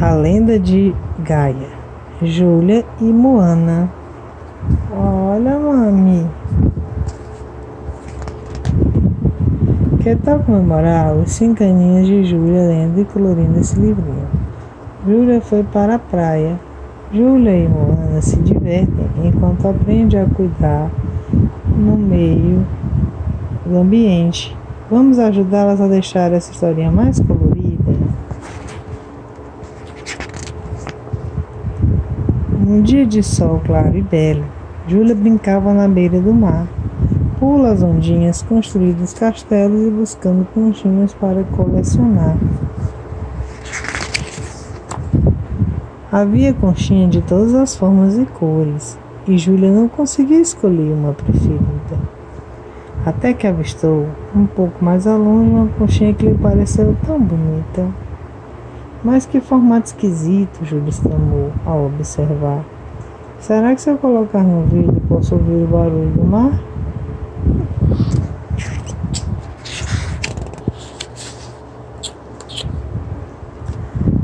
A lenda de Gaia, Júlia e Moana. Olha, mami. Que tal comemorar os cinco aninhos de Júlia lendo e colorindo esse livrinho? Júlia foi para a praia. Júlia e Moana se divertem enquanto aprende a cuidar no meio do ambiente. Vamos ajudá-las a deixar essa historinha mais colorida? Num dia de sol claro e belo, Júlia brincava na beira do mar. Pula as ondinhas, construindo os castelos e buscando conchinhos para colecionar. Havia conchinha de todas as formas e cores, e Júlia não conseguia escolher uma preferida. Até que avistou, um pouco mais longe, uma conchinha que lhe pareceu tão bonita. Mas que formato esquisito, Júlia exclamou ao observar. Será que se eu colocar no vídeo posso ouvir o barulho do mar?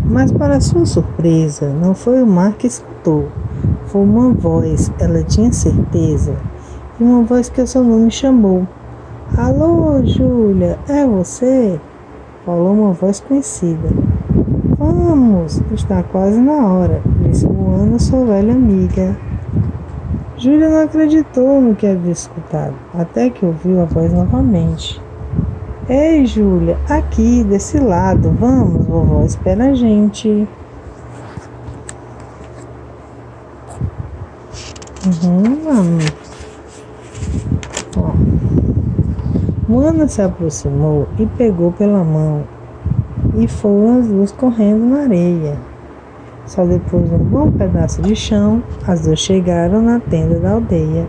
Mas, para sua surpresa, não foi o mar que escutou. Foi uma voz, ela tinha certeza, e uma voz que o seu nome chamou. Alô, Júlia, é você? Falou uma voz conhecida. Vamos, está quase na hora, disse Moana, sua velha amiga. Júlia não acreditou no que havia escutado, até que ouviu a voz novamente. Ei, Júlia, aqui, desse lado, vamos, vovó espera a gente. Uhum, vamos. Ó. Moana se aproximou e pegou pela mão e foram as duas correndo na areia. Só depois de um bom pedaço de chão, as duas chegaram na tenda da aldeia.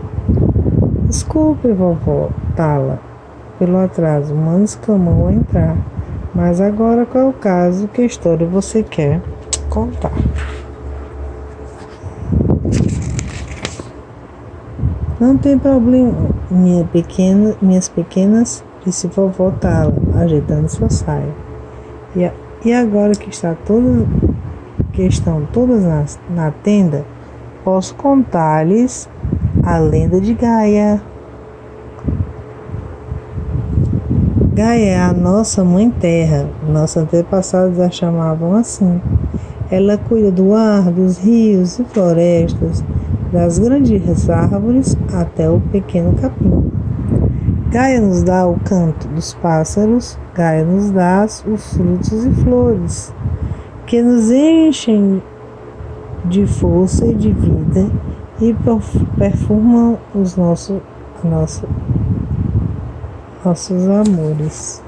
Desculpe, vovó, Tala, pelo atraso. Mano exclamou ao entrar. Mas agora qual é o caso? Que história você quer contar? Não tem problema, minha pequena, minhas pequenas, disse vovó Tala, ajeitando sua saia. E, e agora que está toda, que estão todas na tenda, posso contar-lhes a lenda de Gaia. Gaia é a nossa mãe terra, nossos antepassados a chamavam assim. Ela cuida do ar, dos rios e florestas, das grandes árvores até o pequeno capim. Gaia nos dá o canto dos pássaros, Gaia nos dá os frutos e flores, que nos enchem de força e de vida e perfumam os nossos, nosso, nossos amores.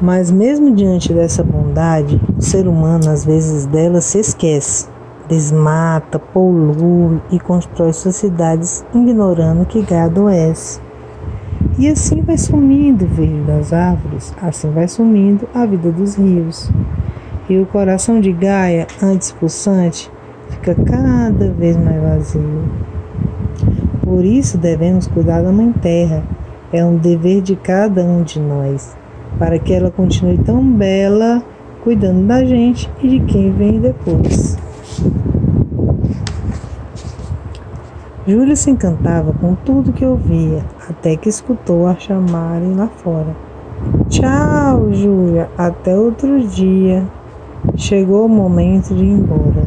Mas mesmo diante dessa bondade, o ser humano às vezes dela se esquece, desmata, polui e constrói suas cidades ignorando que gado é. E assim vai sumindo o verde das árvores, assim vai sumindo a vida dos rios. E o coração de Gaia, antes pulsante, fica cada vez mais vazio. Por isso devemos cuidar da Mãe Terra. É um dever de cada um de nós, para que ela continue tão bela, cuidando da gente e de quem vem depois. Júlia se encantava com tudo que ouvia, até que escutou a chamarem lá fora. Tchau, Júlia, até outro dia. Chegou o momento de ir embora.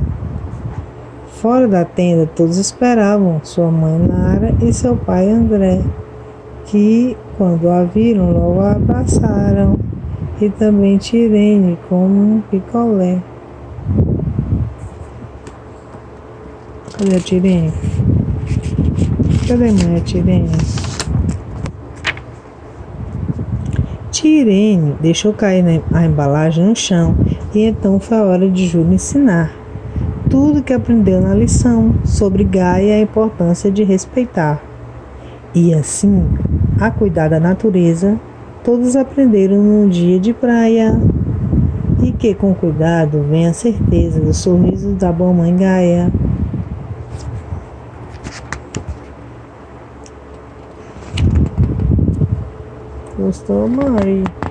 Fora da tenda, todos esperavam sua mãe Nara e seu pai André, que, quando a viram, logo a abraçaram, e também Tirene como um picolé. Cadê a Tirene? Cadê a mãe, a Tirene? Tirene deixou cair a embalagem no chão e então foi a hora de Júlio ensinar tudo que aprendeu na lição sobre Gaia e a importância de respeitar. E assim, a cuidar da natureza, todos aprenderam num dia de praia. E que com cuidado vem a certeza do sorriso da boa mãe Gaia. Gostou, Mari?